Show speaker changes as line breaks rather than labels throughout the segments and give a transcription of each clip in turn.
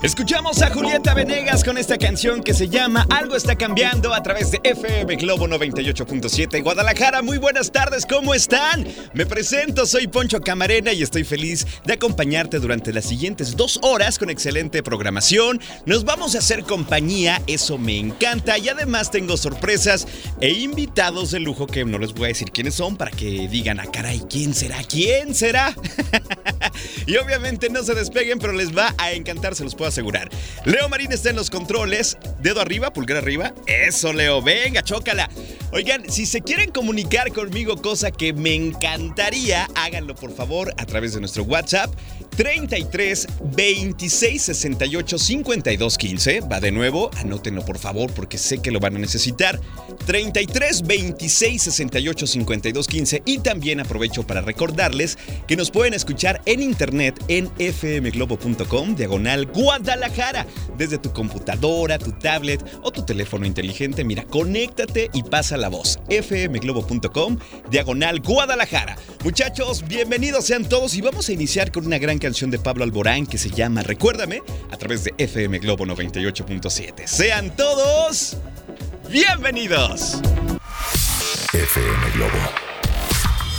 Escuchamos a Julieta Venegas con esta canción que se llama Algo está cambiando a través de FM Globo 98.7 Guadalajara. Muy buenas tardes, ¿cómo están? Me presento, soy Poncho Camarena y estoy feliz de acompañarte durante las siguientes dos horas con excelente programación. Nos vamos a hacer compañía, eso me encanta y además tengo sorpresas e invitados de lujo que no les voy a decir quiénes son para que digan, ah caray, ¿quién será? ¿Quién será? y obviamente no se despeguen, pero les va a encantar, se los puedo asegurar. Leo Marín está en los controles. Dedo arriba, pulgar arriba. Eso, Leo. Venga, chócala. Oigan, si se quieren comunicar conmigo, cosa que me encantaría, háganlo por favor a través de nuestro WhatsApp 33 26 68 52 15. Va de nuevo, anótenlo por favor porque sé que lo van a necesitar. 33 26 68 52 15. Y también aprovecho para recordarles que nos pueden escuchar en internet en fmglobo.com, diagonal Guadalajara. Desde tu computadora, tu tablet o tu teléfono inteligente, mira, conéctate y pasa la voz. fmglobo.com, diagonal Guadalajara. Muchachos, bienvenidos sean todos y vamos a iniciar con una gran canción de Pablo Alborán que se llama Recuérdame a través de FM Globo 98.7. Sean todos bienvenidos.
FM Globo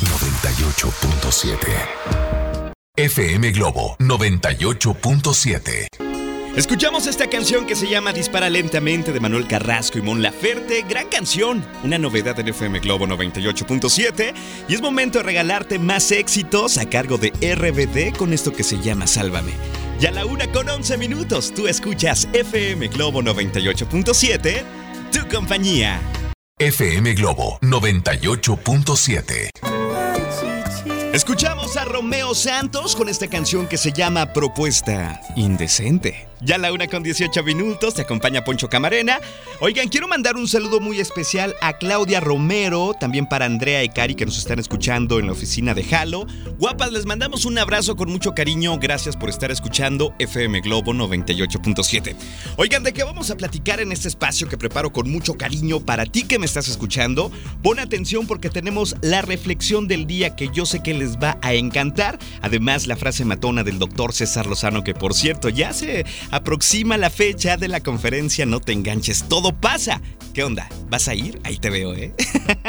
98.7.
FM Globo 98.7.
Escuchamos esta canción que se llama Dispara lentamente de Manuel Carrasco y Mon Laferte. Gran canción, una novedad en FM Globo 98.7. Y es momento de regalarte más éxitos a cargo de RBD con esto que se llama Sálvame. Y a la una con 11 minutos, tú escuchas FM Globo 98.7, tu compañía.
FM Globo 98.7.
Escuchamos a Romeo Santos con esta canción que se llama Propuesta Indecente. Ya la una con 18 minutos, te acompaña Poncho Camarena. Oigan, quiero mandar un saludo muy especial a Claudia Romero, también para Andrea y Cari que nos están escuchando en la oficina de Halo. Guapas, les mandamos un abrazo con mucho cariño. Gracias por estar escuchando FM Globo 98.7. Oigan, ¿de qué vamos a platicar en este espacio que preparo con mucho cariño para ti que me estás escuchando? Pon atención porque tenemos la reflexión del día que yo sé que les va a encantar. Además, la frase matona del doctor César Lozano, que por cierto ya se aproxima la fecha de la conferencia No te enganches, todo pasa. ¿Qué onda? ¿Vas a ir? Ahí te veo, ¿eh?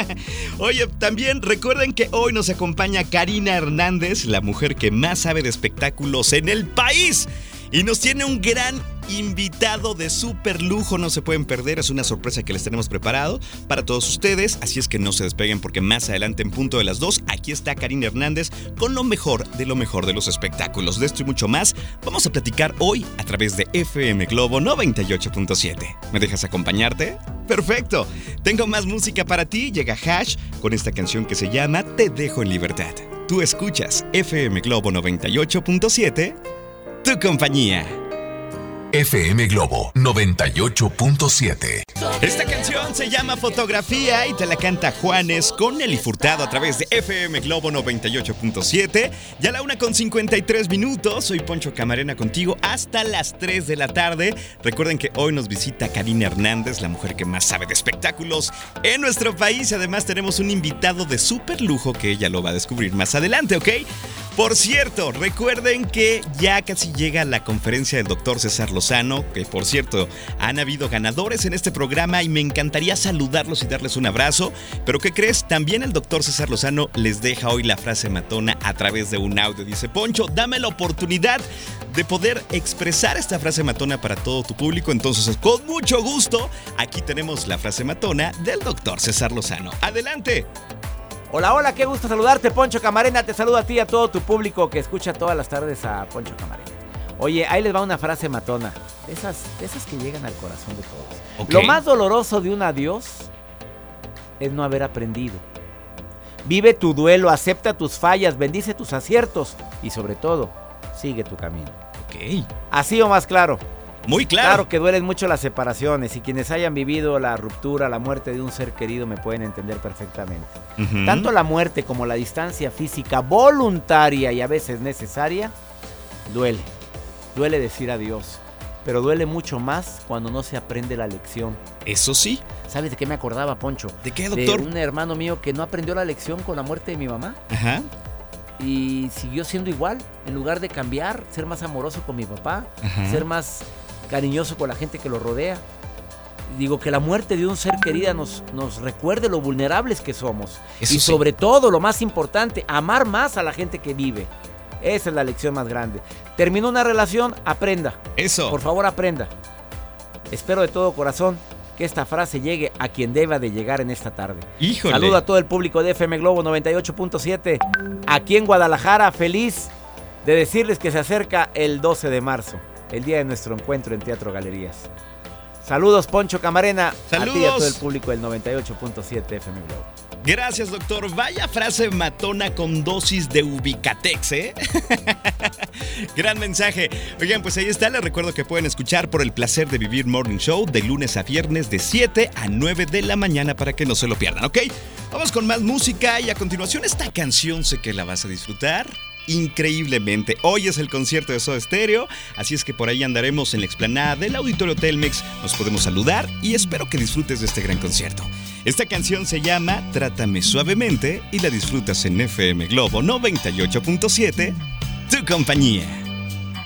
Oye, también recuerden que hoy nos acompaña Karina Hernández, la mujer que más sabe de espectáculos en el país. Y nos tiene un gran invitado de súper lujo, no se pueden perder, es una sorpresa que les tenemos preparado para todos ustedes, así es que no se despeguen porque más adelante en punto de las dos, aquí está Karina Hernández con lo mejor de lo mejor de los espectáculos. De esto y mucho más, vamos a platicar hoy a través de FM Globo 98.7. ¿Me dejas acompañarte? Perfecto, tengo más música para ti, llega Hash con esta canción que se llama Te dejo en libertad. Tú escuchas FM Globo 98.7, tu compañía.
FM Globo 98.7.
Esta canción se llama Fotografía y te la canta Juanes con Nelly Furtado a través de FM Globo 98.7. Ya la una con 53 minutos. Soy Poncho Camarena contigo hasta las 3 de la tarde. Recuerden que hoy nos visita Karina Hernández, la mujer que más sabe de espectáculos en nuestro país. Además, tenemos un invitado de súper lujo que ella lo va a descubrir más adelante, ¿ok? Por cierto, recuerden que ya casi llega la conferencia del doctor César Lozano, que por cierto han habido ganadores en este programa y me encantaría saludarlos y darles un abrazo. Pero ¿qué crees? También el doctor César Lozano les deja hoy la frase matona a través de un audio. Dice, Poncho, dame la oportunidad de poder expresar esta frase matona para todo tu público. Entonces, con mucho gusto, aquí tenemos la frase matona del doctor César Lozano. Adelante.
Hola, hola, qué gusto saludarte, Poncho Camarena. Te saludo a ti y a todo tu público que escucha todas las tardes a Poncho Camarena. Oye, ahí les va una frase matona, de esas, de esas que llegan al corazón de todos. Lo más doloroso de un adiós es no haber aprendido. Vive tu duelo, acepta tus fallas, bendice tus aciertos y sobre todo, sigue tu camino.
Ok.
Así o más claro.
Muy
Claro.
claro.
que duelen mucho las separaciones y quienes hayan vivido la ruptura, la muerte de un ser querido me pueden entender perfectamente. Tanto la muerte como la distancia física voluntaria y a veces necesaria duele. Duele decir adiós. Pero duele mucho más cuando no se aprende la lección.
Eso sí.
¿Sabes de qué me acordaba, Poncho?
¿De qué,
De
doctor?
un hermano mío que no aprendió la lección con la muerte de mi mamá
Ajá.
y siguió siendo igual. En lugar de cambiar, ser más amoroso con mi papá,
Ajá.
ser más cariñoso con la gente que lo rodea. Digo que la muerte de un ser querida nos, nos recuerde lo vulnerables que somos.
Eso
y
sí.
sobre todo, lo más importante, amar más a la gente que vive. Esa es la lección más grande. Terminó una relación, aprenda.
Eso.
Por favor, aprenda. Espero de todo corazón que esta frase llegue a quien deba de llegar en esta tarde.
Híjole.
Saludo a todo el público de FM Globo 98.7 aquí en Guadalajara. Feliz de decirles que se acerca el 12 de marzo, el día de nuestro encuentro en Teatro Galerías. Saludos, Poncho Camarena. A ti y a
Saludos.
todo el público del 98.7 FM Globo.
Gracias, doctor. Vaya frase matona con dosis de ubicatex, ¿eh? Gran mensaje. Oigan, pues ahí está. Les recuerdo que pueden escuchar por el placer de vivir Morning Show de lunes a viernes de 7 a 9 de la mañana para que no se lo pierdan, ¿ok? Vamos con más música y a continuación esta canción sé que la vas a disfrutar. Increíblemente. Hoy es el concierto de Soda Stereo, así es que por ahí andaremos en la explanada del Auditorio Telmex. Nos podemos saludar y espero que disfrutes de este gran concierto. Esta canción se llama Trátame suavemente y la disfrutas en FM Globo 98.7, tu compañía.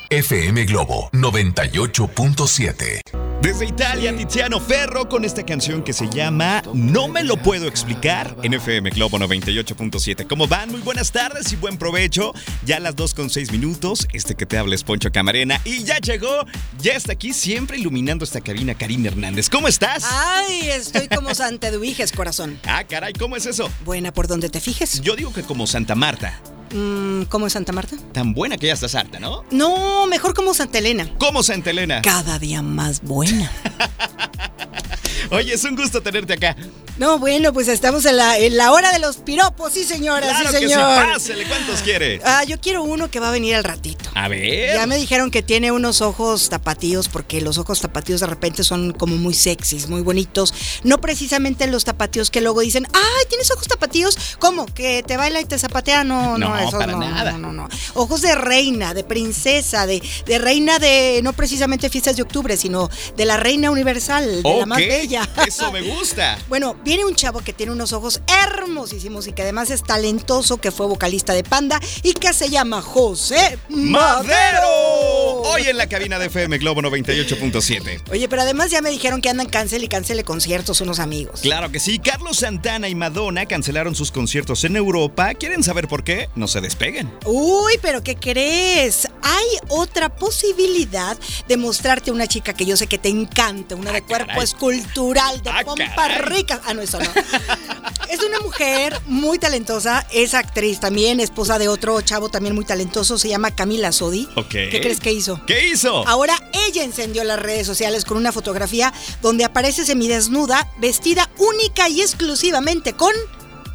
FM Globo 98.7.
Desde Italia, Tiziano Ferro con esta canción que se llama No me lo puedo explicar en FM Globo 98.7. ¿Cómo van? Muy buenas tardes y buen provecho. Ya a las 2 con 6 minutos, este que te habla es Poncho Camarena y ya llegó, ya está aquí siempre iluminando esta cabina Karim Hernández. ¿Cómo estás?
Ay, estoy como Santa Eduviges, corazón.
Ah, caray, ¿cómo es eso?
Buena por donde te fijes.
Yo digo que como Santa Marta.
Mm, ¿Cómo es Santa Marta?
Tan buena que ya estás harta, ¿no?
No, mejor como Santa Elena.
Como Santa Elena.
Cada día más buena.
Oye, es un gusto tenerte acá.
No, bueno, pues estamos en la, en la hora de los piropos, sí señora,
Claro
sí
que
señor.
pásele, ¿cuántos quiere?
Ah, yo quiero uno que va a venir al ratito.
A ver.
Ya me dijeron que tiene unos ojos tapatíos porque los ojos tapatíos de repente son como muy sexys, muy bonitos. No precisamente los tapatíos que luego dicen, ay, tienes ojos tapatíos. ¿Cómo? ¿Que te baila y te zapatea? No, no,
No,
eso
para
no,
nada.
no, no, no. Ojos de reina, de princesa, de, de reina de no precisamente fiestas de octubre, sino de la reina universal, de la más bella.
Eso me gusta.
Bueno, viene un chavo que tiene unos ojos hermosísimos y que además es talentoso, que fue vocalista de Panda y que se llama José
¡Madero!
Madero.
Hoy en la cabina de FM Globo 98.7.
Oye, pero además ya me dijeron que andan cancel y cancele conciertos unos amigos.
Claro que sí, Carlos Santana y Madonna cancelaron sus conciertos en Europa. ¿Quieren saber por qué? No se despeguen.
Uy, pero ¿qué crees? Hay otra posibilidad de mostrarte una chica que yo sé que te encanta, una de cuerpo
caray.
escultural, de
Ah,
pompas
caray.
ricas. Ah, no, eso no. es una mujer muy talentosa, es actriz también, esposa de otro chavo también muy talentoso, se llama Camila Sodi.
Ok.
¿Qué crees que hizo?
¿Qué hizo?
Ahora ella encendió las redes sociales con una fotografía donde aparece semidesnuda, vestida única y exclusivamente con,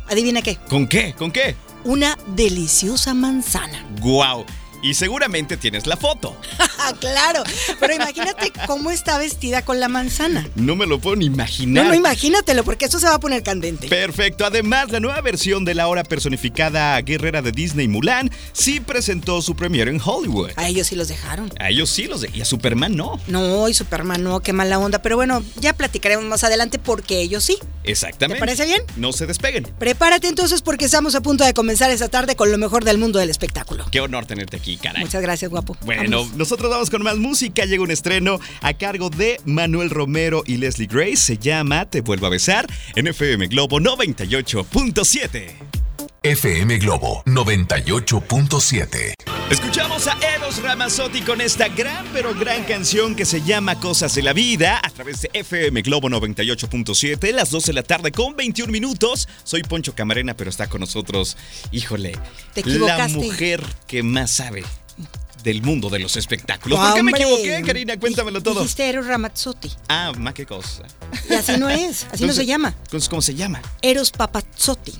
adivina qué,
¿Con qué? ¿Con qué?
una deliciosa manzana.
¡Guau! Y seguramente tienes la foto.
claro, pero imagínate cómo está vestida con la manzana.
No me lo puedo ni imaginar.
No, no, imagínatelo, porque esto se va a poner candente.
Perfecto. Además, la nueva versión de la ahora personificada guerrera de Disney Mulan sí presentó su premiere en Hollywood.
A ellos sí los dejaron.
A ellos sí los de... Y a Superman no.
No, y Superman no, qué mala onda. Pero bueno, ya platicaremos más adelante porque ellos sí.
Exactamente.
¿Te parece bien?
No se despeguen.
Prepárate entonces porque estamos a punto de comenzar esta tarde con lo mejor del mundo del espectáculo.
Qué honor tenerte aquí, caray.
Muchas gracias, guapo.
Bueno, nosotros vamos con más música. Llega un estreno a cargo de Manuel Romero y Leslie Grace. Se llama Te vuelvo a besar en FM Globo 98.7.
FM Globo 98.7.
Escuchamos a Eros Ramazzotti con esta gran pero gran canción que se llama Cosas de la Vida a través de FM Globo 98.7, las 12 de la tarde con 21 minutos. Soy Poncho Camarena, pero está con nosotros, híjole,
Te
la mujer que más sabe del mundo de los espectáculos.
Ah,
¿Por qué me equivoqué, Karina? Cuéntamelo todo.
Dijiste Eros Ramazzotti.
Ah, más qué cosa.
Y así no es, así no se llama.
entonces, ¿Cómo se llama?
Eros Papazzotti.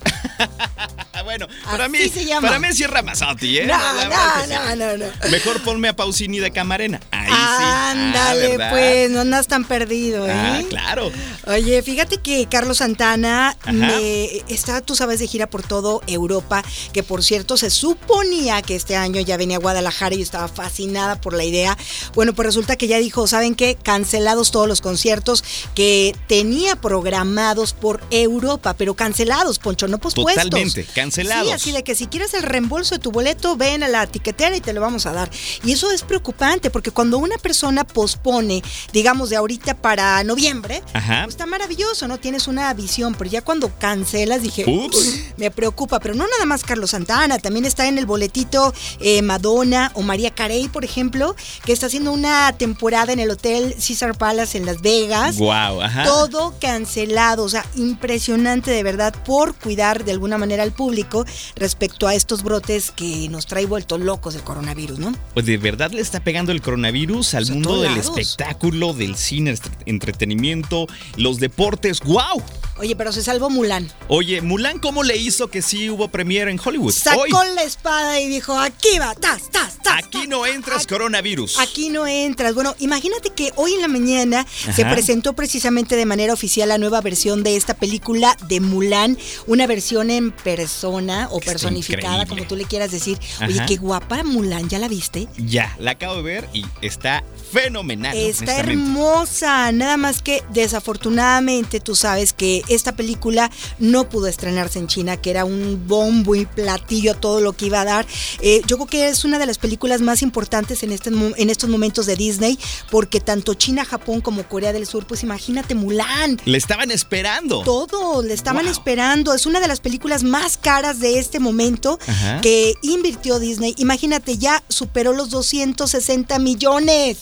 Ah, bueno, para
Así
mí,
se llama.
para mí sí es Ramazzotti, ¿eh?
No, no, no, no, no.
Mejor ponme a Pausini de Camarena. Ahí sí. Ah,
Ándale,
¿verdad?
pues, no andas tan perdido, ¿eh?
Ah, claro.
Oye, fíjate que Carlos Santana me- está, tú sabes, de gira por todo Europa, que por cierto se suponía que este año ya venía a Guadalajara y estaba fascinada por la idea. Bueno, pues resulta que ya dijo, ¿saben qué? Cancelados todos los conciertos que tenía programados por Europa, pero cancelados, Poncho, no pospuestos.
Totalmente, cancelados.
Sí, así de que si quieres el reembolso de tu boleto, ven a la tiquetera y te lo vamos a dar. Y eso es preocupante, porque cuando una persona pospone, digamos, de ahorita para noviembre,
Ajá.
pues está maravilloso, ¿no? Tienes una visión, pero ya cuando cancelas dije,
Ups.
"Uy, me preocupa, pero no nada más Carlos Santana, también está en el boletito eh, Madonna o María Carey, por ejemplo, que está haciendo una temporada en el Hotel Caesar Palace en Las Vegas.
Wow, ajá.
Todo cancelado, o sea, impresionante de verdad por cuidar de alguna manera al público respecto a estos brotes que nos trae vueltos locos el coronavirus, ¿no?
Pues de verdad le está pegando el coronavirus al mundo del
lados.
espectáculo, del cine, entretenimiento, los deportes. ¡Wow!
Oye, pero se salvó Mulan.
Oye, Mulan, ¿cómo le hizo que sí hubo premiere en Hollywood?
Sacó
Hoy,
la espada y dijo, aquí va, tas, tas, tas.
aquí
tas,
no entras,
aquí-
coronavirus.
Aquí no entras. Bueno, imagínate que hoy en la mañana se presentó precisamente de manera oficial la nueva versión de esta película de Mulan, una versión en persona o
Está
personificada,
increíble.
como tú le quieras decir. Oye, qué guapa Mulan, ¿ya la viste?
Ya, la acabo de ver y está fenomenal.
Está hermosa, nada más que desafortunadamente tú sabes que esta película no pudo estrenarse en China, que era un bombo y platillo todo lo que iba a dar. Eh, yo creo que es una de las películas más importantes en, este, en estos momentos de Disney, porque tanto China, Japón como Corea del Sur, pues imagínate Mulan.
Le estaban esperando.
Todo, le estaban
Wow.
esperando. Es una de las películas más caras de este momento
Ajá.
que invirtió Disney. Imagínate, ya superó los 260 millones.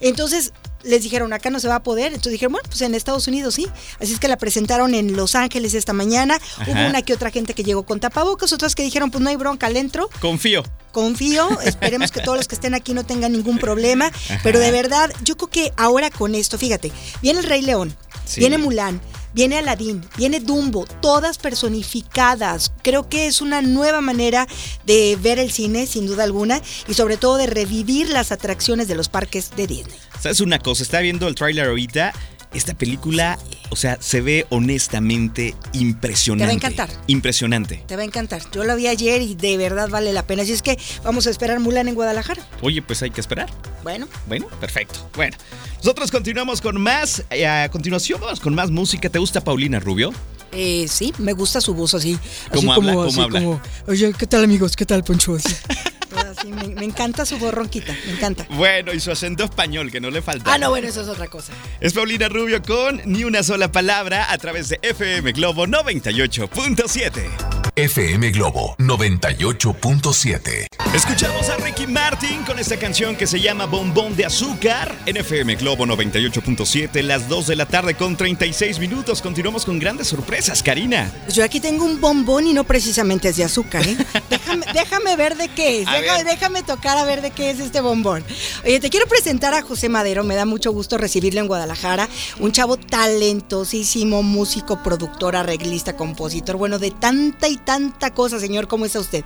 Entonces les dijeron, acá no se va a poder. Entonces dijeron, bueno, pues en Estados Unidos sí. Así es que la presentaron en Los Ángeles esta mañana. Hubo una que otra gente que llegó con tapabocas, otras que dijeron, pues no hay bronca, le entro.
Confío.
Confío, esperemos que todos los que estén aquí no tengan ningún problema, pero de verdad, yo creo que ahora con esto, fíjate, viene el Rey León,
Sí.
viene Mulan, viene Aladdin, viene Dumbo, todas personificadas. Creo que es una nueva manera de ver el cine, sin duda alguna, y sobre todo de revivir las atracciones de los parques de Disney.
¿Sabes una cosa? Estaba viendo el tráiler ahorita. Esta película, o sea, se ve honestamente impresionante.
Te va a encantar.
Impresionante.
Te va a encantar. Yo lo vi ayer y de verdad vale la pena. Así es que vamos a esperar Mulan en Guadalajara.
Oye, pues hay que esperar.
Bueno,
Bueno, perfecto. Bueno, nosotros continuamos con más. eh, a continuación vamos con más música. ¿Te gusta Paulina Rubio?
eh, sí, me gusta su voz así.
¿Cómo
así
habla?
como,
¿Cómo
así
habla?
como, Oye, ¿qué tal amigos? ¿Qué tal Poncho? Así, me, me encanta su voz ronquita, me encanta.
Bueno, y su acento español, que no le falta.
Ah, no, bueno, eso es otra cosa.
Es Paulina Rubio con Ni una sola palabra a través de FM Globo 98.7.
FM Globo 98.7.
Escuchamos a Ricky Martin con esta canción que se llama Bombón de Azúcar en FM Globo 98.7, las 2 de la tarde con 36 minutos. Continuamos con grandes sorpresas, Karina.
Pues yo aquí tengo un bombón y no precisamente es de azúcar, ¿eh? Déjame, déjame ver de qué es, déjame,
ver.
déjame tocar a ver de qué es este bombón. Oye, te quiero presentar a José Madero, me da mucho gusto recibirlo en Guadalajara, un chavo talentosísimo, músico, productor, arreglista, compositor, bueno, de tanta y tanta cosa, señor, ¿cómo está usted?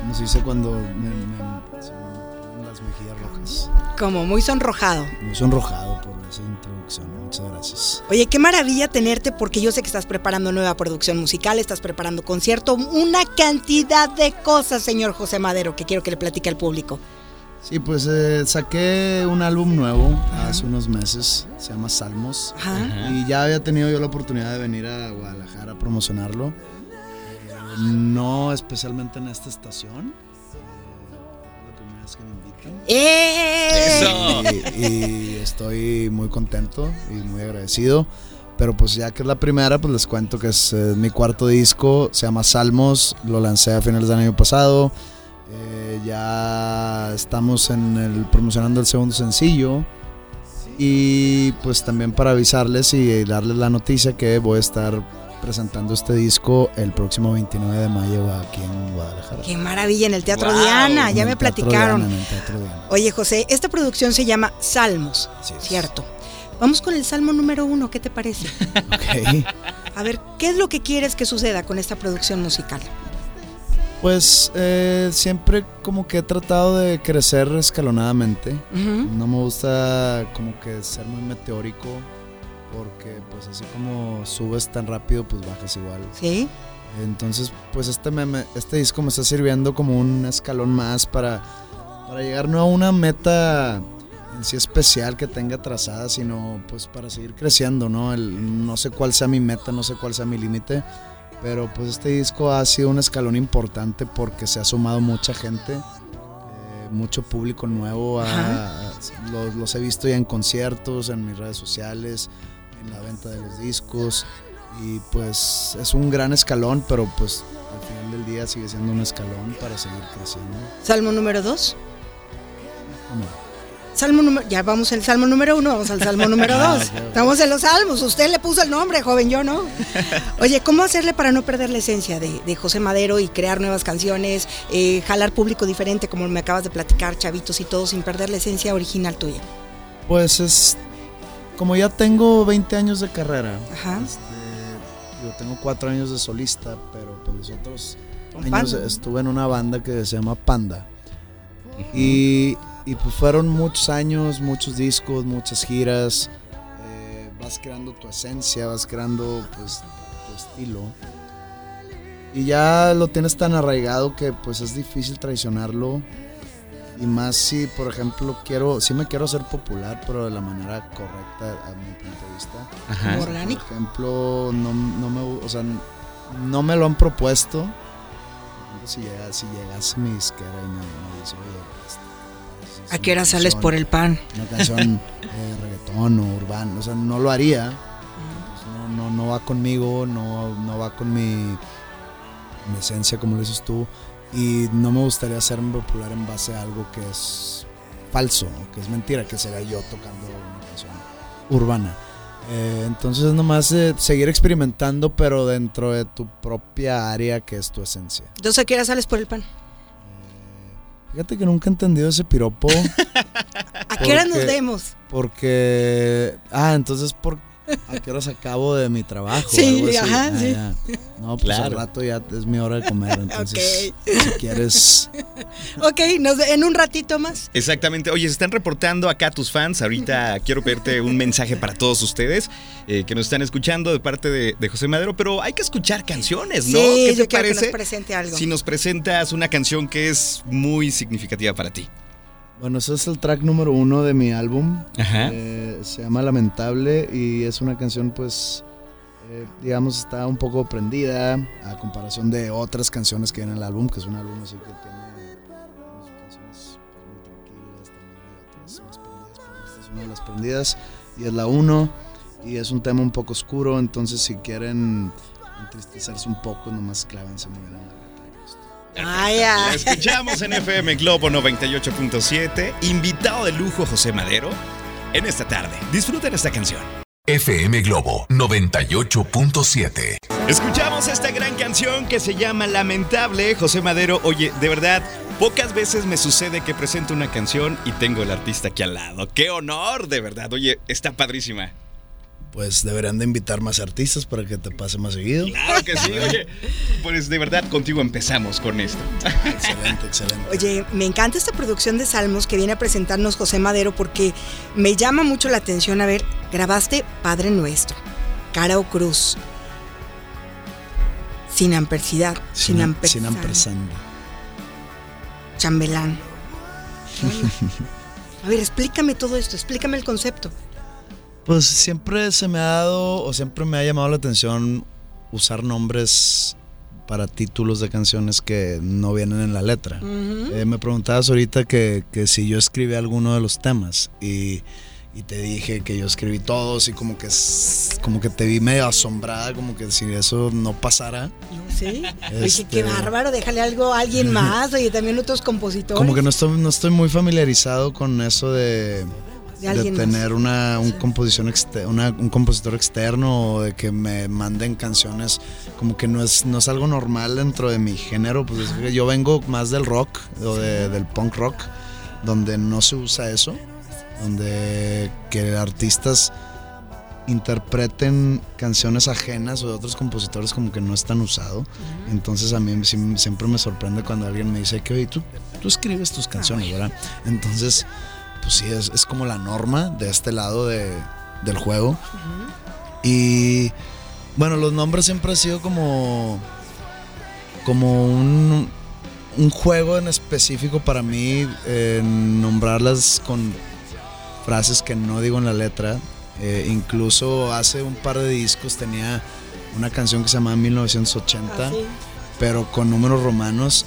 Como se dice cuando me, me- las mejillas rojas.
Como muy sonrojado.
Muy sonrojado por esa introducción. Muchas gracias.
Oye, qué maravilla tenerte porque yo sé que estás preparando nueva producción musical, estás preparando concierto, una cantidad de cosas, señor José Madero, que quiero que le platique al público.
Sí, pues eh, saqué un álbum nuevo hace unos meses. Se llama Salmos.
Ajá.
Y ya había tenido yo la oportunidad de venir a Guadalajara a promocionarlo. Eh, No especialmente en esta estación. Eh, La primera vez que me invitan.
¡Eh!
Eso.
y, y estoy muy contento y muy agradecido pero pues ya que es la primera, pues les cuento que es eh, mi cuarto disco, se llama Salmos, lo lancé a finales del año pasado. Ya estamos en el, promocionando el segundo sencillo. Y pues también para avisarles y darles la noticia que voy a estar presentando este disco el próximo 29 de mayo aquí en Guadalajara.
Qué maravilla en el Teatro
Wow.
Diana, ya me platicaron.
Diana, en el Teatro Diana.
Oye, José, esta producción se llama Salmos. ¿cierto? Vamos con el salmo número uno, ¿qué te parece?
Ok.
A ver, ¿qué es lo que quieres que suceda con esta producción musical?
Pues eh, siempre como que he tratado de crecer escalonadamente. No me gusta como que ser muy meteórico porque pues así como subes tan rápido pues bajas igual.
¿Sí?
Entonces pues este, este disco me está sirviendo como un escalón más para, para llegar no a una meta en sí especial que tenga trazada, sino pues para seguir creciendo, ¿no? El- no sé cuál sea mi meta, no sé cuál sea mi límite, pero pues este disco ha sido un escalón importante porque se ha sumado mucha gente, eh, mucho público nuevo, a- los, los he visto ya en conciertos, en mis redes sociales, en la venta de los discos y pues es un gran escalón, pero pues al final del día sigue siendo un escalón para seguir creciendo.
Salmo número dos.
¿Cómo?
Salmo número, ya vamos al salmo número uno, vamos al salmo número dos. Estamos en los salmos, usted le puso el nombre, joven, yo no. Oye, ¿cómo hacerle para no perder la esencia de, de José Madero y crear nuevas canciones, eh, jalar público diferente, como me acabas de platicar, chavitos y todo, sin perder la esencia original tuya?
Pues es como ya tengo 20 años de carrera.
Ajá.
este, yo tengo 4 años de solista, pero pues los otros
Con
años
Panda.
estuve en una banda que se llama Panda. Y, y, pues fueron muchos años, muchos discos, muchas giras. eh, vas creando tu esencia, vas creando pues tu estilo. Y ya lo tienes tan arraigado que pues es difícil traicionarlo. Y más si, por ejemplo, quiero, sí me quiero hacer popular, pero de la manera correcta a mi punto de vista.
Ajá.
Por ejemplo, no, no me, o sea, no me lo han propuesto. Por ejemplo, Si, llega, si llegase mi disquera y me, me dice, oye,
¿A qué hora sales por el pan?
Una canción eh, reggaetón o urbano, o sea, no lo haría. Pues no, no, no va conmigo, no, no va con mi, mi esencia, como lo dices tú. Y no me gustaría hacerme popular en base a algo que es falso, que es mentira, que será yo tocando una canción urbana. Eh, entonces es nomás eh, seguir experimentando, pero dentro de tu propia área, que es tu esencia.
Entonces, ¿a qué hora sales por el pan?
Fíjate que nunca he entendido ese piropo.
¿A qué hora nos vemos?
Porque. Ah, entonces por. ¿A qué horas acabo de mi trabajo?
Sí,
Algo así.
ajá,
Ah,
sí.
ya. No, pues al rato ya es mi hora de comer. Entonces,
Ok.
si quieres.
Ok, nos, en un ratito más.
Exactamente. Oye, se están reportando acá tus fans. Ahorita quiero pedirte un mensaje para todos ustedes eh, que nos están escuchando de parte de, de José Madero, pero hay que escuchar canciones, ¿no?
Sí,
¿Qué
yo
te
quiero que
parece?
nos presente algo.
Si nos presentas una canción que es muy significativa para ti.
Bueno, ese es el track número uno de mi álbum.
Ajá.
Eh, se llama Lamentable y es una canción, pues. eh, digamos, está un poco prendida a comparación de otras canciones que hay en el álbum, que es un álbum así que tiene digamos, canciones muy tranquilas también hay otras más prendidas, pero esta es una de las prendidas y es la uno y es un tema un poco oscuro, entonces si quieren entristecerse un poco, nomás clávense muy bien en la.
Ah, ya.
La escuchamos en FM Globo 98.7. Invitado de lujo José Madero en esta tarde. Disfruten esta canción.
FM Globo 98.7.
Escuchamos esta gran canción que se llama Lamentable, José Madero. Oye, de verdad, pocas veces me sucede que presento una canción y tengo el artista aquí al lado. ¡Qué honor, de verdad! Oye, está padrísima.
Pues deberían de invitar más artistas para que te pase más seguido.
Claro que sí, oye. Pues de verdad, contigo empezamos con esto.
Excelente, excelente.
Oye, me encanta esta producción de Salmos que viene a presentarnos José Madero porque me llama mucho la atención. A ver, grabaste Padre Nuestro, Cara o Cruz, Sin Ampersidad, Sin,
Sin
Ampersand,
ampersand.
Chambelán. A ver, explícame todo esto, explícame el concepto.
Pues siempre se me ha dado o siempre me ha llamado la atención usar nombres para títulos de canciones que no vienen en la letra. Eh, me preguntabas ahorita que, que si yo escribí alguno de los temas y, y te dije que yo escribí todos y como que como que te vi medio asombrada, como que si eso no pasara,
Sí. Oye,
Este-
qué bárbaro, déjale algo a alguien más. Oye, también otros compositores.
como que no estoy no estoy muy familiarizado con eso de
De
de
alguien más.
tener una, un, composición exte- una- un compositor externo o de que me manden canciones como que no es, no es algo normal dentro de mi género pues es que yo vengo más del rock o de- del punk rock donde no se usa eso donde que artistas interpreten canciones ajenas o de otros compositores como que no es tan usado entonces a mí sí- siempre me sorprende cuando alguien me dice que oye tú, tú escribes tus canciones ¿verdad? entonces pues sí, es, es como la norma de este lado de- del juego. Y bueno, los nombres siempre han sido como, como un, un juego en específico para mí, eh, nombrarlas con frases que no digo en la letra. Eh, incluso hace un par de discos tenía una canción que se llamaba 1980
Ah, sí.
pero con números romanos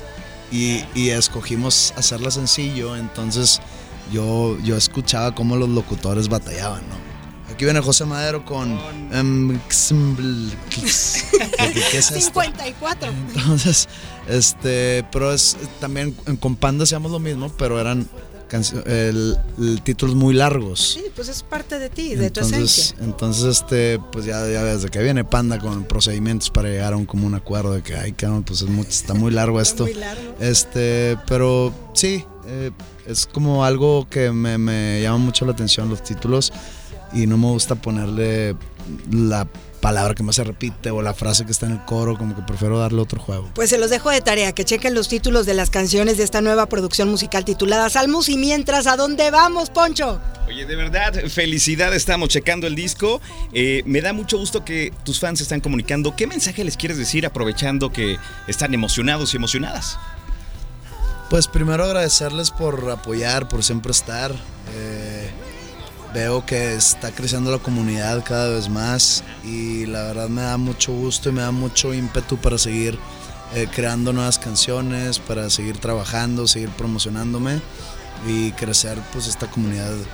y, y escogimos hacerla sencillo, entonces yo, yo escuchaba cómo los locutores batallaban, ¿no? Aquí viene José Madero con... em, xmbl- ¿Qué, qué es esto?
54.
Entonces, este, pero es también con Panda hacíamos lo mismo, pero eran el- el títulos muy largos.
Sí, pues es parte de ti, de tu
Entonces,
esencia.
entonces este, pues ya, ya desde que viene Panda con procedimientos para llegar a un común acuerdo de que, ay, cabrón, pues es muy- está muy largo esto.
muy largo.
Este, pero sí, eh, es como algo que me, me llama mucho la atención los títulos y no me gusta ponerle la palabra que más se repite o la frase que está en el coro, como que prefiero darle otro juego.
Pues se los dejo de tarea, que chequen los títulos de las canciones de esta nueva producción musical titulada Salmos y mientras, ¿a dónde vamos, Poncho?
Oye, de verdad, felicidad, estamos checando el disco. Eh, me da mucho gusto que tus fans se están comunicando. ¿Qué mensaje les quieres decir aprovechando que están emocionados y emocionadas?
Pues primero agradecerles por apoyar, por siempre estar. Eh, veo que está creciendo la comunidad cada vez más y la verdad me da mucho gusto y me da mucho ímpetu para seguir eh, creando nuevas canciones, para seguir trabajando, seguir promocionándome y crecer pues esta comunidad eh,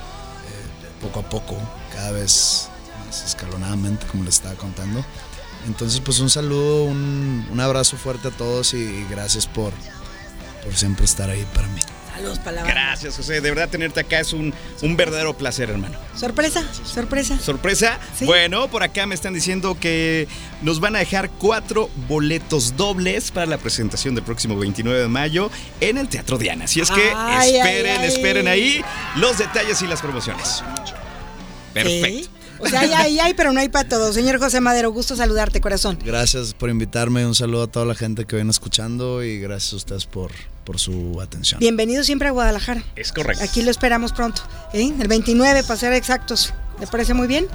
poco a poco, cada vez más escalonadamente como les estaba contando. Entonces pues un saludo, un, un abrazo fuerte a todos y, y gracias por, por siempre estar ahí para mí.
Saludos, palabras.
Gracias, José. De verdad, tenerte acá es un, un verdadero placer, hermano.
Sorpresa, sorpresa.
¿Sorpresa?
Sí.
Bueno, por acá me están diciendo que nos van a dejar cuatro boletos dobles para la presentación del próximo 29 de mayo en el Teatro Diana. Así es que
Ay,
esperen,
ay, ay.
esperen ahí los detalles y las promociones. Perfecto.
Sí. O sea, hay, hay, hay, pero no hay para todos. Señor José Madero, gusto saludarte, corazón.
Gracias por invitarme, un saludo a toda la gente que viene escuchando y gracias a ustedes por, por su atención.
Bienvenido siempre a Guadalajara.
Es correcto.
Aquí lo esperamos pronto. ¿eh? El 29, para ser exactos. ¿Le parece muy bien?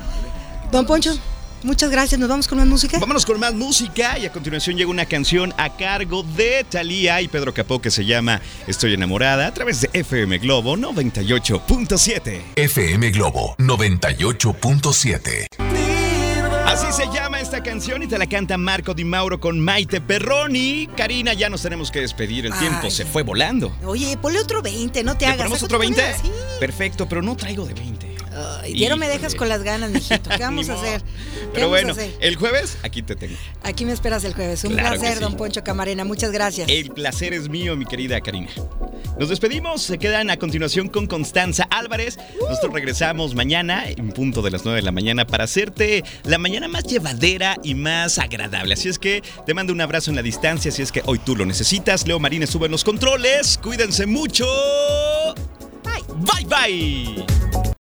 Don Poncho, muchas gracias. ¿Nos vamos con más música?
Vámonos con más música y a continuación llega una canción a cargo de Thalía y Pedro Capó que se llama Estoy enamorada a través de FM Globo 98.7.
FM Globo 98.7.
Así se llama esta canción y te la canta Marco Di Mauro con Maite Perroni. Karina, ya nos tenemos que despedir, el tiempo se fue volando.
Oye, ponle otro 20, no te
¿Le
hagas.
ponemos otro 20?
moneda, Sí.
Perfecto, pero no traigo de 20.
Ay, Diero me
Híjole.
dejas con las ganas, mijito. ¿Qué vamos a hacer? ¿Qué
Pero bueno,
hacer?
el jueves aquí te tengo.
Aquí me esperas el jueves. Un
Claro
placer,
sí.
don Poncho Camarena. Muchas gracias.
El placer es mío, mi querida Karina. Nos despedimos, se quedan a continuación con Constanza Álvarez. Nosotros regresamos mañana en punto de las 9 de la mañana para hacerte la mañana más llevadera y más agradable. Así es que te mando un abrazo en la distancia, si es que hoy tú lo necesitas. Leo Marínez sube en los controles. Cuídense mucho.
Bye.
Bye bye.